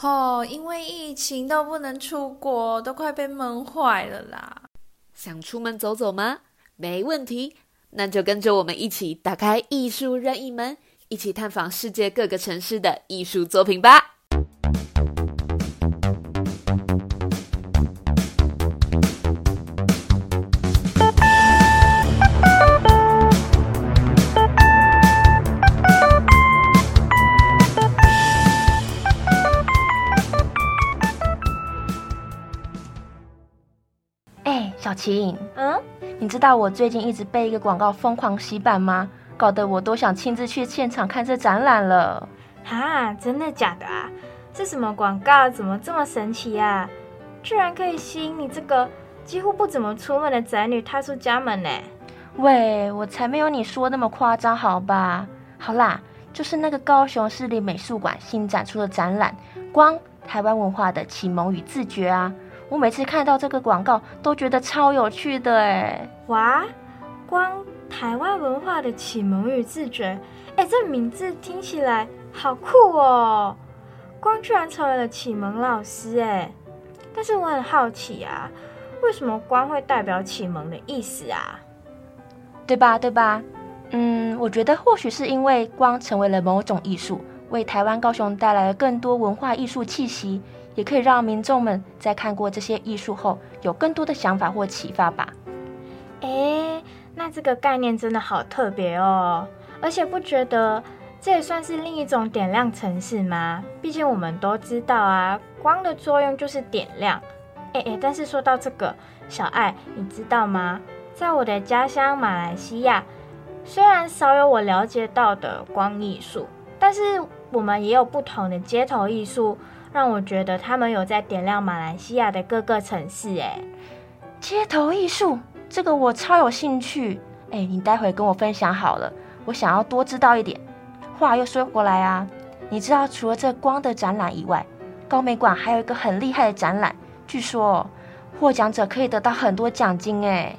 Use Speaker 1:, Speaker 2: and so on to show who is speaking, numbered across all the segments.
Speaker 1: 哦，因为疫情都不能出国，都快被闷坏了啦。
Speaker 2: 想出门走走吗？没问题，那就跟着我们一起打开艺术任意门，一起探访世界各个城市的艺术作品吧。
Speaker 3: 嗯，
Speaker 4: 你知道我最近一直被一个广告疯狂洗版吗？搞得我都想亲自去现场看这展览了。
Speaker 3: 哈，真的假的啊？这什么广告？怎么这么神奇啊？居然可以吸引你这个几乎不怎么出门的宅女踏出家门呢？
Speaker 4: 喂，我才没有你说那么夸张，好吧？好啦，就是那个高雄市立美术馆新展出的展览《光台湾文化的启蒙与自觉》啊。我每次看到这个广告，都觉得超有趣的哎！
Speaker 3: 哇，光台湾文化的启蒙与自觉，哎，这名字听起来好酷哦！光居然成为了启蒙老师哎！但是我很好奇啊，为什么光会代表启蒙的意思啊？
Speaker 4: 对吧？对吧？嗯，我觉得或许是因为光成为了某种艺术，为台湾高雄带来了更多文化艺术气息。也可以让民众们在看过这些艺术后，有更多的想法或启发吧。
Speaker 3: 哎，那这个概念真的好特别哦！而且不觉得这也算是另一种点亮城市吗？毕竟我们都知道啊，光的作用就是点亮。哎哎，但是说到这个，小爱，你知道吗？在我的家乡马来西亚，虽然少有我了解到的光艺术，但是我们也有不同的街头艺术。让我觉得他们有在点亮马来西亚的各个城市，哎，
Speaker 4: 街头艺术这个我超有兴趣，哎，你待会跟我分享好了，我想要多知道一点。话又说回来啊，你知道除了这光的展览以外，高美馆还有一个很厉害的展览，据说获奖者可以得到很多奖金，哎，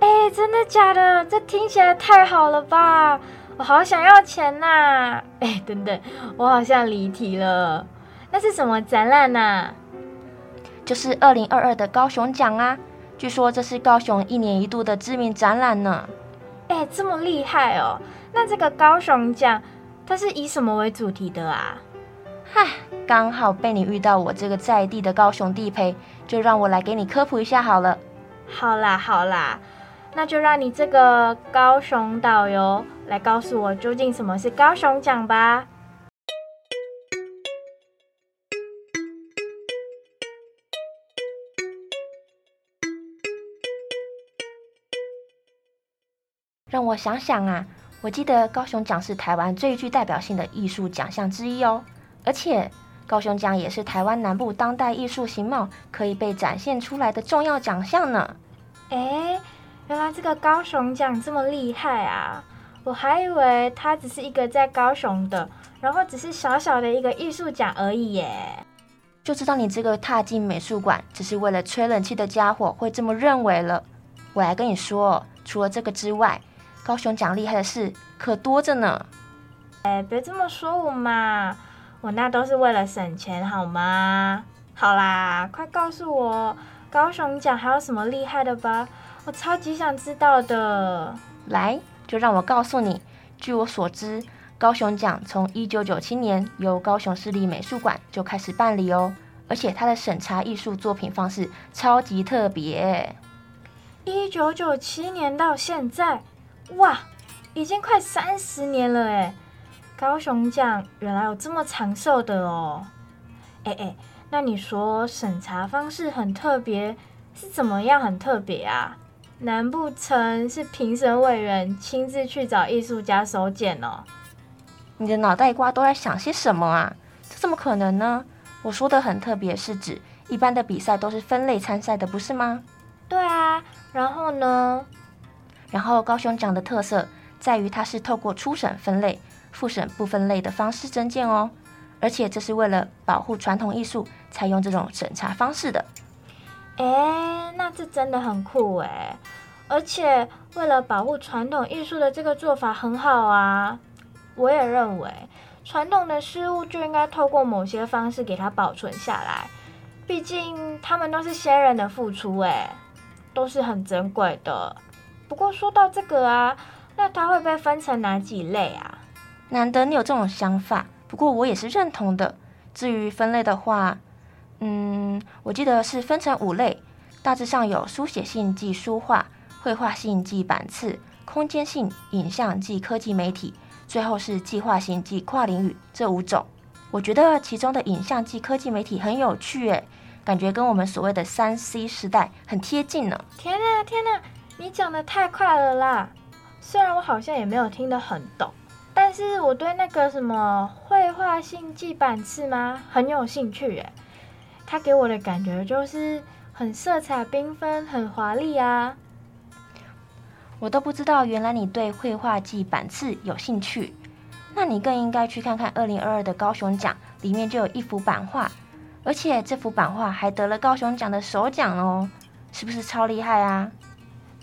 Speaker 3: 哎，真的假的？这听起来太好了吧！我好想要钱呐！哎，等等，我好像离题了。那是什么展览呢？
Speaker 4: 就是二零二二的高雄奖啊！据说这是高雄一年一度的知名展览呢。
Speaker 3: 哎，这么厉害哦！那这个高雄奖它是以什么为主题的啊？
Speaker 4: 嗨，刚好被你遇到我这个在地的高雄地陪，就让我来给你科普一下好了。
Speaker 3: 好啦好啦，那就让你这个高雄导游来告诉我究竟什么是高雄奖吧。
Speaker 4: 让我想想啊，我记得高雄奖是台湾最具代表性的艺术奖项之一哦，而且高雄奖也是台湾南部当代艺术形貌可以被展现出来的重要奖项呢。
Speaker 3: 哎，原来这个高雄奖这么厉害啊！我还以为它只是一个在高雄的，然后只是小小的一个艺术奖而已耶。
Speaker 4: 就知道你这个踏进美术馆只是为了吹冷气的家伙会这么认为了。我来跟你说，除了这个之外，高雄奖厉害的事可多着呢，
Speaker 3: 哎，别这么说我嘛，我那都是为了省钱好吗？好啦，快告诉我高雄奖还有什么厉害的吧，我超级想知道的。
Speaker 4: 来，就让我告诉你，据我所知，高雄奖从一九九七年由高雄市立美术馆就开始办理哦，而且它的审查艺术作品方式超级特别。
Speaker 3: 一九九七年到现在。哇，已经快三十年了哎！高雄奖原来有这么长寿的哦！哎哎，那你说审查方式很特别，是怎么样很特别啊？难不成是评审委员亲自去找艺术家手剪哦？
Speaker 4: 你的脑袋瓜都在想些什么啊？这怎么可能呢？我说的很特别，是指一般的比赛都是分类参赛的，不是吗？
Speaker 3: 对啊，然后呢？
Speaker 4: 然后高雄奖的特色在于它是透过初审分类、复审不分类的方式增建哦，而且这是为了保护传统艺术才用这种审查方式的。
Speaker 3: 哎，那这真的很酷哎！而且为了保护传统艺术的这个做法很好啊。我也认为，传统的事物就应该透过某些方式给它保存下来，毕竟他们都是先人的付出，哎，都是很珍贵的。不过说到这个啊，那它会被分成哪几类啊？
Speaker 4: 难得你有这种想法，不过我也是认同的。至于分类的话，嗯，我记得是分成五类，大致上有书写性即书画、绘画性即版次、空间性影像即科技媒体，最后是计划性即跨领域这五种。我觉得其中的影像即科技媒体很有趣，诶，感觉跟我们所谓的三 C 时代很贴近呢。
Speaker 3: 天呐天呐！你讲的太快了啦！虽然我好像也没有听得很懂，但是我对那个什么绘画性记板次吗很有兴趣耶。它给我的感觉就是很色彩缤纷、很华丽啊。
Speaker 4: 我都不知道，原来你对绘画记板次有兴趣。那你更应该去看看二零二二的高雄奖，里面就有一幅版画，而且这幅版画还得了高雄奖的首奖哦，是不是超厉害啊？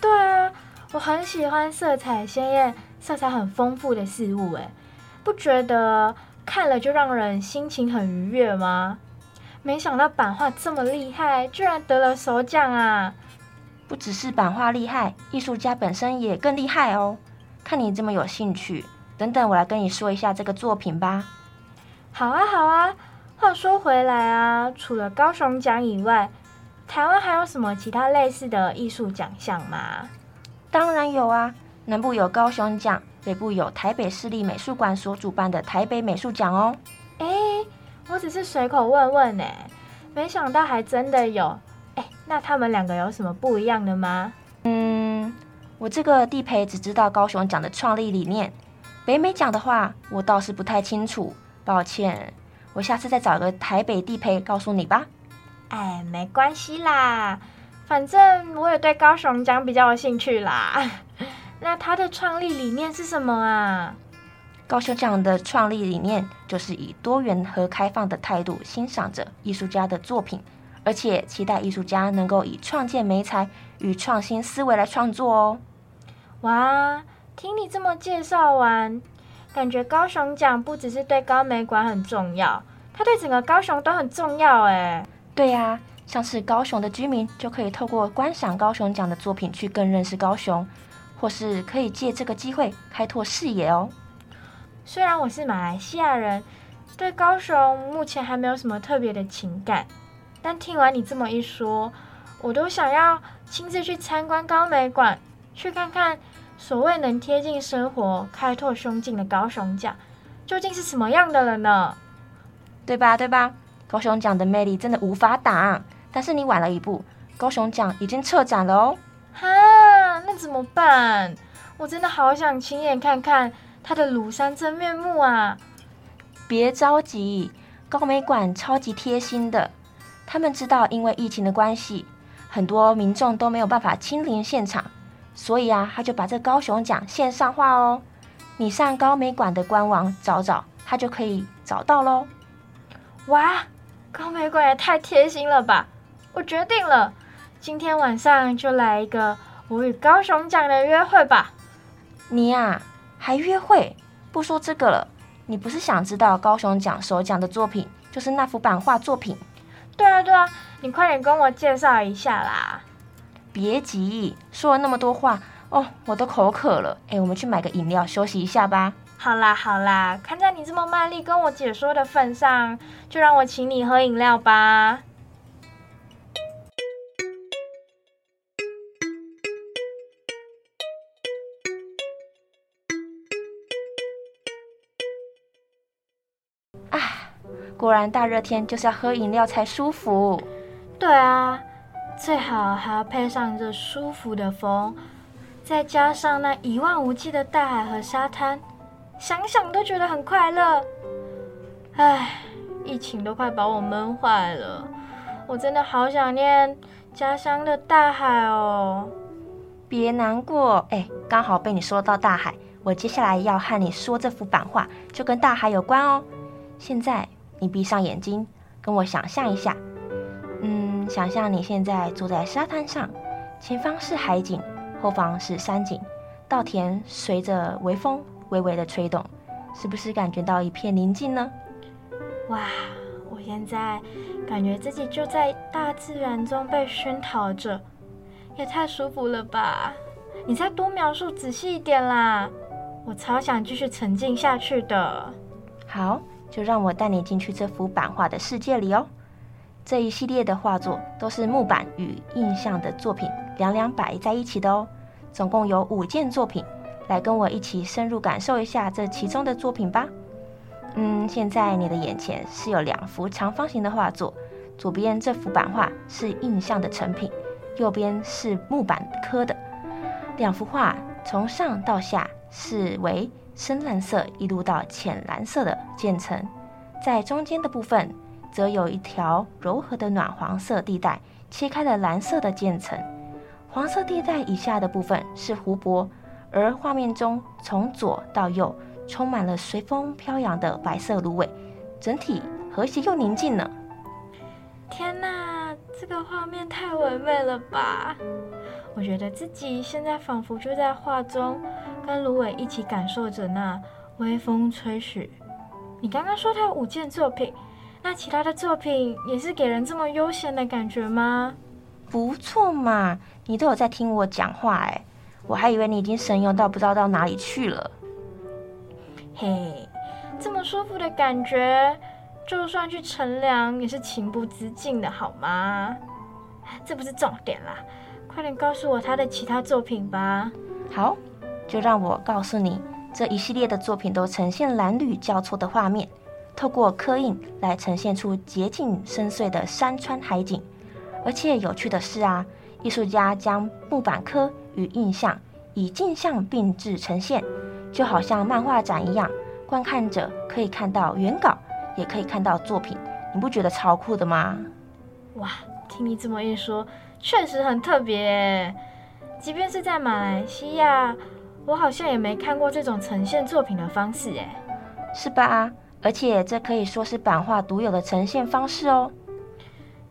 Speaker 3: 对啊，我很喜欢色彩鲜艳、色彩很丰富的事物，哎，不觉得看了就让人心情很愉悦吗？没想到版画这么厉害，居然得了首奖啊！
Speaker 4: 不只是版画厉害，艺术家本身也更厉害哦。看你这么有兴趣，等等我来跟你说一下这个作品吧。
Speaker 3: 好啊，好啊。话说回来啊，除了高雄奖以外，台湾还有什么其他类似的艺术奖项吗？
Speaker 4: 当然有啊，南部有高雄奖，北部有台北市立美术馆所主办的台北美术奖哦。
Speaker 3: 哎，我只是随口问问呢，没想到还真的有。哎，那他们两个有什么不一样的吗？
Speaker 4: 嗯，我这个地陪只知道高雄奖的创立理念，北美奖的话，我倒是不太清楚，抱歉，我下次再找个台北地陪告诉你吧。
Speaker 3: 哎，没关系啦，反正我也对高雄奖比较有兴趣啦。那它的创立理念是什么啊？
Speaker 4: 高雄奖的创立理念就是以多元和开放的态度欣赏着艺术家的作品，而且期待艺术家能够以创建美才与创新思维来创作哦。
Speaker 3: 哇，听你这么介绍完，感觉高雄奖不只是对高美馆很重要，它对整个高雄都很重要哎。
Speaker 4: 对呀，像是高雄的居民就可以透过观赏高雄奖的作品去更认识高雄，或是可以借这个机会开拓视野哦。
Speaker 3: 虽然我是马来西亚人，对高雄目前还没有什么特别的情感，但听完你这么一说，我都想要亲自去参观高美馆，去看看所谓能贴近生活、开拓胸襟的高雄奖究竟是什么样的了呢？
Speaker 4: 对吧？对吧？高雄奖的魅力真的无法挡，但是你晚了一步，高雄奖已经撤展了哦。
Speaker 3: 哈，那怎么办？我真的好想亲眼看看它的庐山真面目啊！
Speaker 4: 别着急，高美馆超级贴心的，他们知道因为疫情的关系，很多民众都没有办法亲临现场，所以啊，他就把这高雄奖线上化哦。你上高美馆的官网找找，他就可以找到喽。
Speaker 3: 哇！高玫瑰也太贴心了吧！我决定了，今天晚上就来一个我与高雄奖的约会吧。
Speaker 4: 你呀，还约会？不说这个了，你不是想知道高雄奖首奖的作品就是那幅版画作品？
Speaker 3: 对啊，对啊，你快点跟我介绍一下啦！
Speaker 4: 别急，说了那么多话哦，我都口渴了。哎，我们去买个饮料休息一下吧。
Speaker 3: 好啦好啦，看在你这么卖力跟我解说的份上，就让我请你喝饮料吧。
Speaker 4: 啊，果然大热天就是要喝饮料才舒服。
Speaker 3: 对啊，最好还要配上这舒服的风，再加上那一望无际的大海和沙滩。想想都觉得很快乐，唉，疫情都快把我闷坏了，我真的好想念家乡的大海哦。
Speaker 4: 别难过，哎，刚好被你说到大海，我接下来要和你说这幅版画就跟大海有关哦。现在你闭上眼睛，跟我想象一下，嗯，想象你现在坐在沙滩上，前方是海景，后方是山景，稻田随着微风。微微的吹动，是不是感觉到一片宁静呢？
Speaker 3: 哇，我现在感觉自己就在大自然中被熏陶着，也太舒服了吧！你再多描述仔细一点啦，我超想继续沉浸下去的。
Speaker 4: 好，就让我带你进去这幅版画的世界里哦。这一系列的画作都是木板与印象的作品两两摆在一起的哦，总共有五件作品。来跟我一起深入感受一下这其中的作品吧。嗯，现在你的眼前是有两幅长方形的画作，左边这幅版画是印象的成品，右边是木板刻的。两幅画从上到下是为深蓝色一路到浅蓝色的渐层，在中间的部分则有一条柔和的暖黄色地带，切开了蓝色的渐层。黄色地带以下的部分是湖泊。而画面中从左到右充满了随风飘扬的白色芦苇，整体和谐又宁静呢。
Speaker 3: 天哪，这个画面太唯美了吧！我觉得自己现在仿佛就在画中，跟芦苇一起感受着那微风吹许。你刚刚说他有五件作品，那其他的作品也是给人这么悠闲的感觉吗？
Speaker 4: 不错嘛，你都有在听我讲话哎。我还以为你已经神游到不知道到哪里去了。
Speaker 3: 嘿，这么舒服的感觉，就算去乘凉也是情不自禁的，好吗？这不是重点啦，快点告诉我他的其他作品吧。
Speaker 4: 好，就让我告诉你，这一系列的作品都呈现蓝绿交错的画面，透过刻印来呈现出洁净深邃的山川海景。而且有趣的是啊，艺术家将木板刻。与印象以镜像并置呈现，就好像漫画展一样，观看者可以看到原稿，也可以看到作品，你不觉得超酷的吗？
Speaker 3: 哇，听你这么一说，确实很特别。即便是在马来西亚，我好像也没看过这种呈现作品的方式，哎，
Speaker 4: 是吧？而且这可以说是版画独有的呈现方式哦。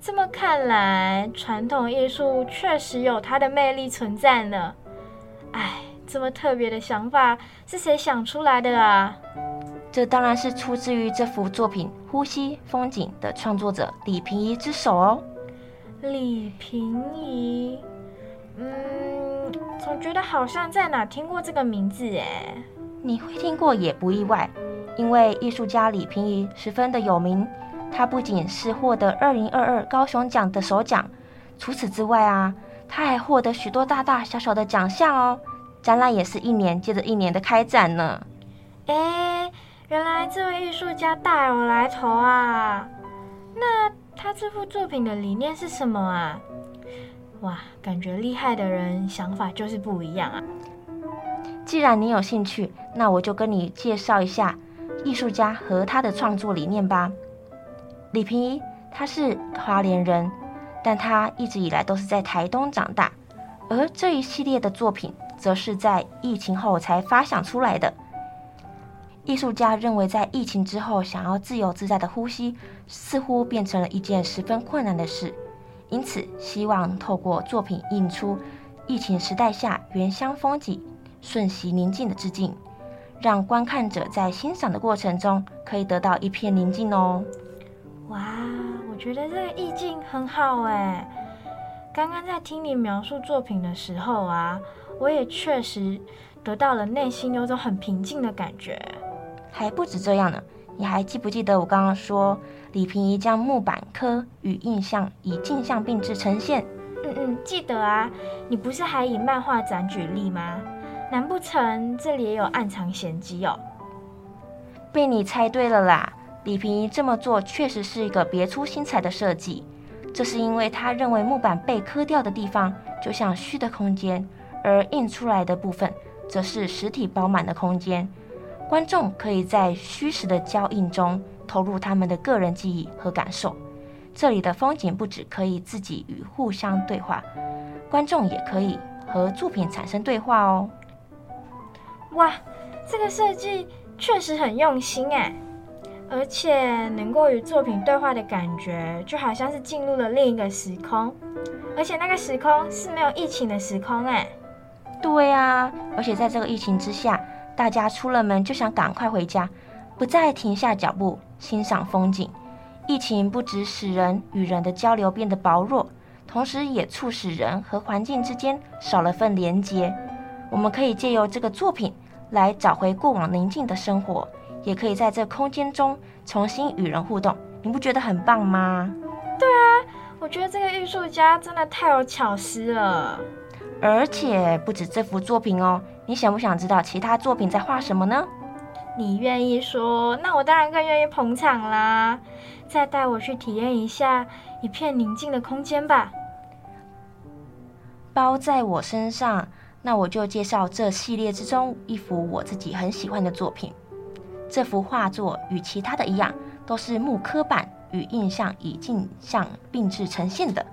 Speaker 3: 这么看来，传统艺术确实有它的魅力存在呢。哎，这么特别的想法是谁想出来的啊？
Speaker 4: 这当然是出自于这幅作品《呼吸风景》的创作者李平宜之手哦。
Speaker 3: 李平宜，嗯，总觉得好像在哪听过这个名字哎。
Speaker 4: 你会听过也不意外，因为艺术家李平宜十分的有名。他不仅是获得二零二二高雄奖的首奖，除此之外啊，他还获得许多大大小小的奖项哦。展览也是一年接着一年的开展呢。
Speaker 3: 哎，原来这位艺术家大有来头啊！那他这幅作品的理念是什么啊？哇，感觉厉害的人想法就是不一样啊。
Speaker 4: 既然你有兴趣，那我就跟你介绍一下艺术家和他的创作理念吧。李平一，他是花莲人，但他一直以来都是在台东长大。而这一系列的作品，则是在疫情后才发想出来的。艺术家认为，在疫情之后，想要自由自在的呼吸，似乎变成了一件十分困难的事。因此，希望透过作品映出疫情时代下原乡风景、瞬息宁静的致敬，让观看者在欣赏的过程中可以得到一片宁静哦。
Speaker 3: 哇，我觉得这个意境很好哎。刚刚在听你描述作品的时候啊，我也确实得到了内心有种很平静的感觉。
Speaker 4: 还不止这样呢，你还记不记得我刚刚说李平宜将木板刻与印象以镜像并置呈现？
Speaker 3: 嗯嗯，记得啊。你不是还以漫画展举例吗？难不成这里也有暗藏玄机哦？
Speaker 4: 被你猜对了啦。李平这么做确实是一个别出心裁的设计，这是因为他认为木板被刻掉的地方就像虚的空间，而印出来的部分则是实体饱满的空间。观众可以在虚实的交印中投入他们的个人记忆和感受。这里的风景不止可以自己与互相对话，观众也可以和作品产生对话哦。
Speaker 3: 哇，这个设计确实很用心哎。而且能够与作品对话的感觉，就好像是进入了另一个时空，而且那个时空是没有疫情的时空哎。
Speaker 4: 对啊，而且在这个疫情之下，大家出了门就想赶快回家，不再停下脚步欣赏风景。疫情不止使人与人的交流变得薄弱，同时也促使人和环境之间少了份连结。我们可以借由这个作品来找回过往宁静的生活，也可以在这空间中重新与人互动。你不觉得很棒吗？
Speaker 3: 对啊，我觉得这个艺术家真的太有巧思了。
Speaker 4: 而且不止这幅作品哦，你想不想知道其他作品在画什么呢？
Speaker 3: 你愿意说，那我当然更愿意捧场啦！再带我去体验一下一片宁静的空间吧。
Speaker 4: 包在我身上，那我就介绍这系列之中一幅我自己很喜欢的作品。这幅画作与其他的一样，都是木刻板与印象以镜像并置呈现的。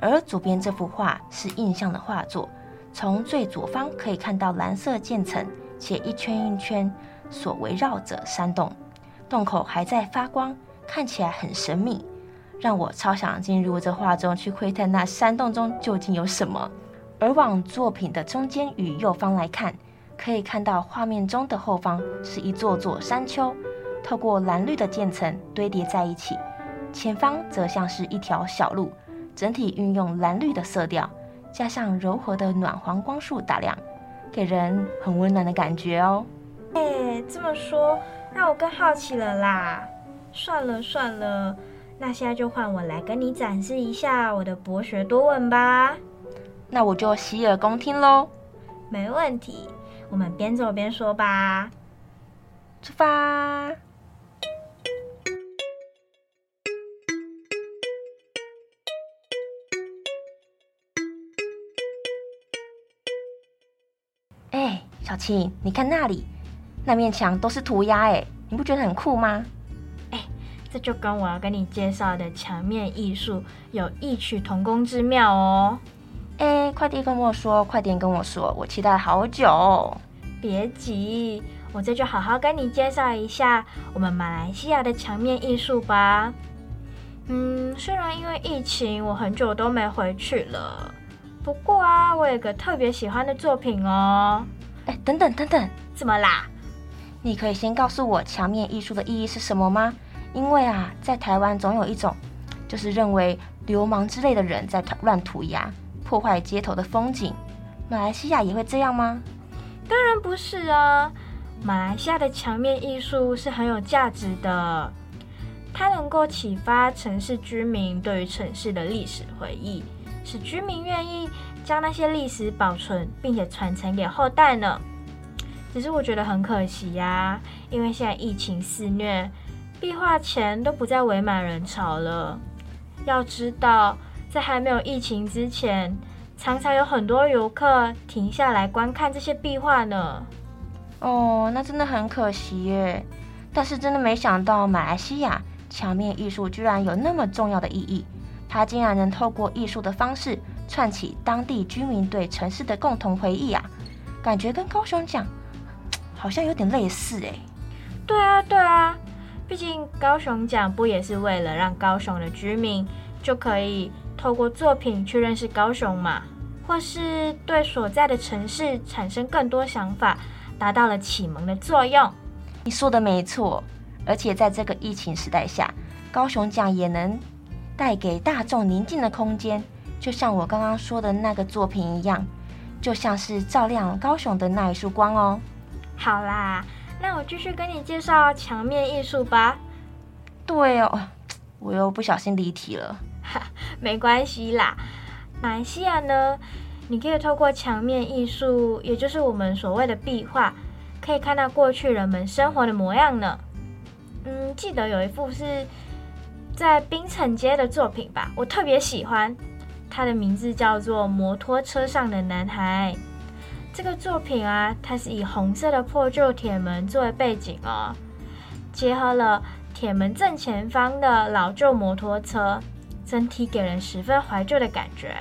Speaker 4: 而左边这幅画是印象的画作，从最左方可以看到蓝色渐层，且一圈一圈所围绕着山洞，洞口还在发光，看起来很神秘，让我超想进入这画中去窥探那山洞中究竟有什么。而往作品的中间与右方来看，可以看到画面中的后方是一座座山丘，透过蓝绿的渐层堆叠在一起，前方则像是一条小路。整体运用蓝绿的色调，加上柔和的暖黄光束打亮，给人很温暖的感觉哦。
Speaker 3: 哎，这么说让我更好奇了啦。算了算了，那现在就换我来跟你展示一下我的博学多闻吧。
Speaker 4: 那我就洗耳恭听喽。
Speaker 3: 没问题，我们边走边说吧。
Speaker 4: 出发。哎，小青，你看那里，那面墙都是涂鸦，哎，你不觉得很酷吗？
Speaker 3: 哎，这就跟我要跟你介绍的墙面艺术有异曲同工之妙哦。
Speaker 4: 哎，快递跟我说，快点跟我说，我期待好久。
Speaker 3: 别急，我这就好好跟你介绍一下我们马来西亚的墙面艺术吧。嗯，虽然因为疫情，我很久都没回去了。不过啊，我有个特别喜欢的作品哦。
Speaker 4: 哎，等等等等，
Speaker 3: 怎么啦？
Speaker 4: 你可以先告诉我墙面艺术的意义是什么吗？因为啊，在台湾总有一种，就是认为流氓之类的人在乱涂鸦，破坏街头的风景。马来西亚也会这样吗？
Speaker 3: 当然不是啊，马来西亚的墙面艺术是很有价值的，它能够启发城市居民对于城市的历史回忆。使居民愿意将那些历史保存，并且传承给后代呢？只是我觉得很可惜呀，因为现在疫情肆虐，壁画前都不再围满人潮了。要知道，在还没有疫情之前，常常有很多游客停下来观看这些壁画呢。
Speaker 4: 哦，那真的很可惜耶。但是真的没想到，马来西亚墙面艺术居然有那么重要的意义。它竟然能透过艺术的方式串起当地居民对城市的共同回忆啊！感觉跟高雄讲好像有点类似哎。
Speaker 3: 对啊，对啊，毕竟高雄奖不也是为了让高雄的居民就可以透过作品去认识高雄嘛，或是对所在的城市产生更多想法，达到了启蒙的作用。
Speaker 4: 你说的没错，而且在这个疫情时代下，高雄奖也能。带给大众宁静的空间，就像我刚刚说的那个作品一样，就像是照亮高雄的那一束光哦。
Speaker 3: 好啦，那我继续跟你介绍墙面艺术吧。
Speaker 4: 对哦，我又不小心离题了。
Speaker 3: 没关系啦。马来西亚呢，你可以透过墙面艺术，也就是我们所谓的壁画，可以看到过去人们生活的模样呢。嗯，记得有一幅是。在槟城街的作品吧，我特别喜欢，它的名字叫做《摩托车上的男孩》。这个作品啊，它是以红色的破旧铁门作为背景哦，结合了铁门正前方的老旧摩托车，整体给人十分怀旧的感觉。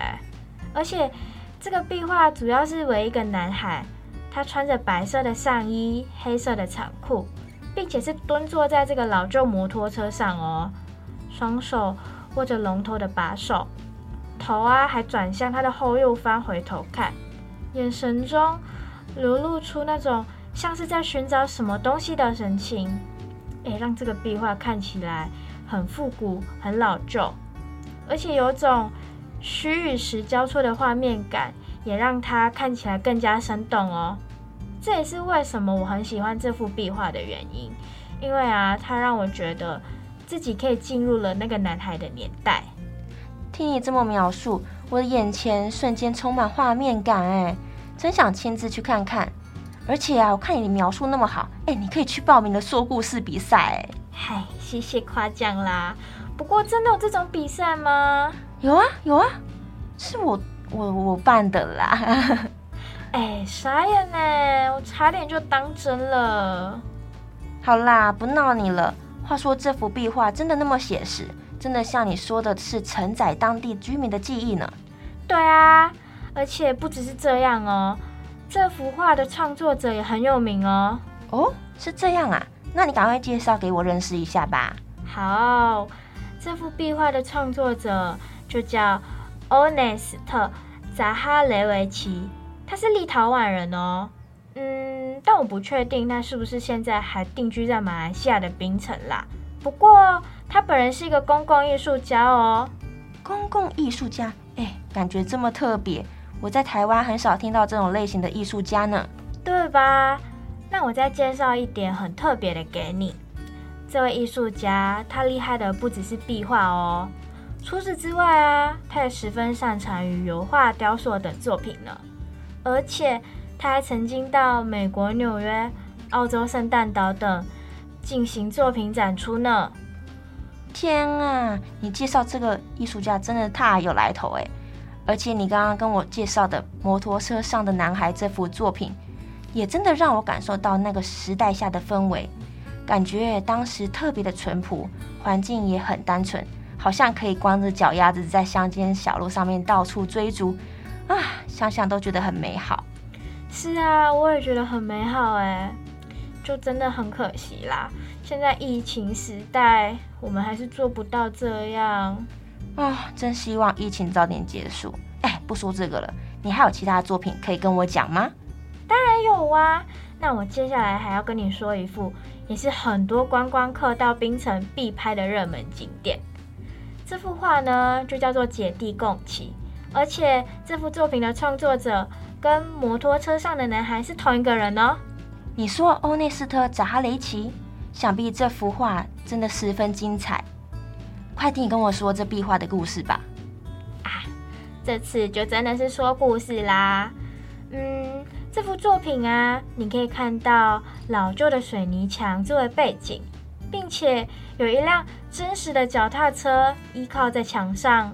Speaker 3: 而且这个壁画主要是为一个男孩，他穿着白色的上衣、黑色的长裤，并且是蹲坐在这个老旧摩托车上哦。双手握着龙头的把手，头啊还转向他的后右方，回头看，眼神中流露出那种像是在寻找什么东西的神情。诶，让这个壁画看起来很复古、很老旧，而且有种虚与实交错的画面感，也让它看起来更加生动哦。这也是为什么我很喜欢这幅壁画的原因，因为啊，它让我觉得自己可以进入了那个男孩的年代。
Speaker 4: 听你这么描述，我的眼前瞬间充满画面感，哎，真想亲自去看看。而且啊，我看你描述那么好，哎，你可以去报名的说故事比赛。
Speaker 3: 哎嗨，谢谢夸奖啦。不过真的有这种比赛吗？
Speaker 4: 有啊，有啊，是我我我办的啦。
Speaker 3: 哎，傻眼呢，我差点就当真了。
Speaker 4: 好啦，不闹你了。话说这幅壁画真的那么写实？真的像你说的是承载当地居民的记忆呢？
Speaker 3: 对啊，而且不只是这样哦。这幅画的创作者也很有名哦。
Speaker 4: 哦，是这样啊，那你赶快介绍给我认识一下吧。
Speaker 3: 好，这幅壁画的创作者就叫欧内斯特扎哈雷维奇，他是立陶宛人哦。嗯，但我不确定他是不是现在还定居在马来西亚的槟城啦。不过他本人是一个公共艺术家哦。
Speaker 4: 公共艺术家，哎，感觉这么特别。我在台湾很少听到这种类型的艺术家呢，
Speaker 3: 对吧？那我再介绍一点很特别的给你。这位艺术家他厉害的不只是壁画哦，除此之外啊，他也十分擅长于油画、雕塑等作品呢。而且他还曾经到美国纽约、澳洲圣诞岛等进行作品展出呢。
Speaker 4: 天啊，你介绍这个艺术家真的太有来头哎！而且你刚刚跟我介绍的《摩托车上的男孩》这幅作品，也真的让我感受到那个时代下的氛围，感觉当时特别的淳朴，环境也很单纯，好像可以光着脚丫子在乡间小路上面到处追逐，啊，想想都觉得很美好。
Speaker 3: 是啊，我也觉得很美好哎，就真的很可惜啦，现在疫情时代，我们还是做不到这样。
Speaker 4: 啊，真希望疫情早点结束。哎，不说这个了，你还有其他作品可以跟我讲吗？
Speaker 3: 当然有啊。那我接下来还要跟你说一幅，也是很多观光客到冰城必拍的热门景点。这幅画呢，就叫做《姐弟共骑》，而且这幅作品的创作者跟摩托车上的男孩是同一个人哦。
Speaker 4: 你说欧内斯特·扎哈雷奇？想必这幅画真的十分精彩。快听你跟我说这壁画的故事吧！
Speaker 3: 啊，这次就真的是说故事啦。嗯，这幅作品啊，你可以看到老旧的水泥墙作为背景，并且有一辆真实的脚踏车依靠在墙上，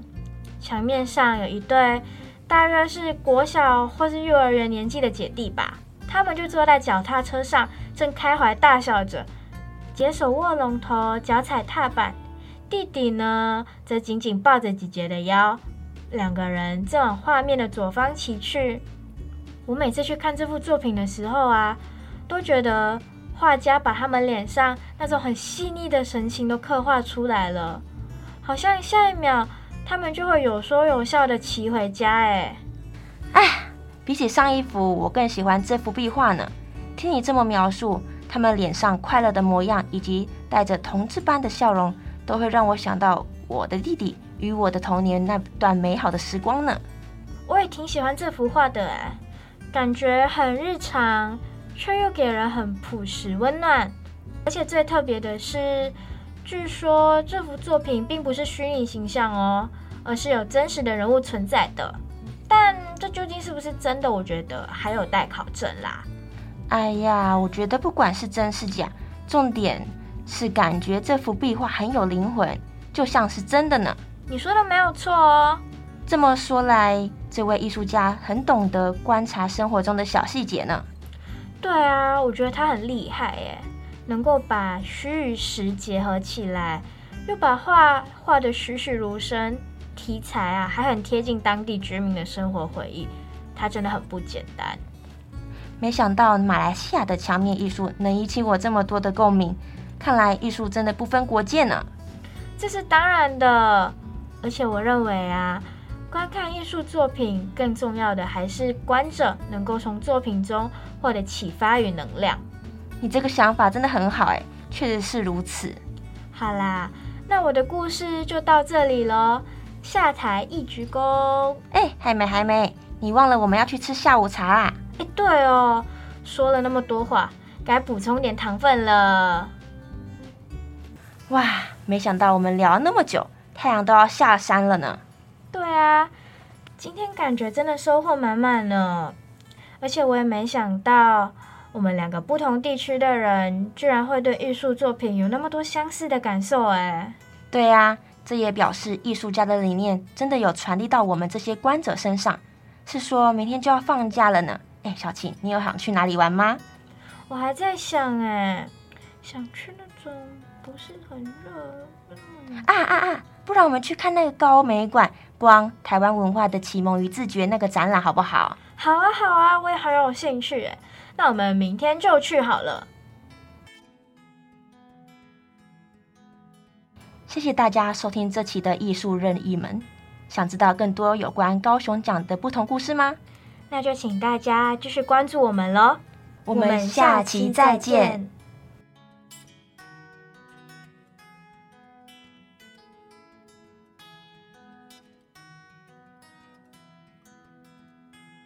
Speaker 3: 墙面上有一对大约是国小或是幼儿园年纪的姐弟吧，他们就坐在脚踏车上，正开怀大笑着，解手握龙头，脚踩踏板。弟弟呢，则紧紧抱着姐姐的腰，两个人正往画面的左方骑去。我每次去看这幅作品的时候啊，都觉得画家把他们脸上那种很细腻的神情都刻画出来了，好像下一秒他们就会有说有笑的骑回家。哎，
Speaker 4: 哎，比起上一幅，我更喜欢这幅壁画呢。听你这么描述，他们脸上快乐的模样，以及带着童稚般的笑容。都会让我想到我的弟弟与我的童年那段美好的时光呢。
Speaker 3: 我也挺喜欢这幅画的哎，感觉很日常，却又给人很朴实温暖。而且最特别的是，据说这幅作品并不是虚拟形象哦，而是有真实的人物存在的。但这究竟是不是真的，我觉得还有待考证啦。
Speaker 4: 哎呀，我觉得不管是真是假，重点。是感觉这幅壁画很有灵魂，就像是真的呢。
Speaker 3: 你说的没有错哦。
Speaker 4: 这么说来，这位艺术家很懂得观察生活中的小细节呢。
Speaker 3: 对啊，我觉得他很厉害耶，能够把虚与实结合起来，又把画画的栩栩如生，题材啊还很贴近当地居民的生活回忆，他真的很不简单。
Speaker 4: 没想到马来西亚的墙面艺术能引起我这么多的共鸣。看来艺术真的不分国界呢，
Speaker 3: 这是当然的。而且我认为啊，观看艺术作品，更重要的还是观者能够从作品中获得启发与能量。
Speaker 4: 你这个想法真的很好哎，确实是如此。
Speaker 3: 好啦，那我的故事就到这里喽。下台一鞠躬。
Speaker 4: 哎，还没还没，你忘了我们要去吃下午茶啦。
Speaker 3: 哎，对哦，说了那么多话，该补充点糖分了。
Speaker 4: 哇，没想到我们聊那么久，太阳都要下山了呢。
Speaker 3: 对啊，今天感觉真的收获满满呢。而且我也没想到，我们两个不同地区的人，居然会对艺术作品有那么多相似的感受。哎，
Speaker 4: 对啊，这也表示艺术家的理念真的有传递到我们这些观者身上。是说明天就要放假了呢。哎，小晴，你有想去哪里玩吗？
Speaker 3: 我还在想，哎，想去那种不是很热。
Speaker 4: 啊啊啊！不然我们去看那个高美馆光台湾文化的启蒙与自觉那个展览好不好？
Speaker 3: 好啊好啊，我也很有兴趣哎。那我们明天就去好了。
Speaker 4: 谢谢大家收听这期的艺术任意门。想知道更多有关高雄奖的不同故事吗？
Speaker 3: 那就请大家继续关注我们喽。
Speaker 4: 我们下期再见。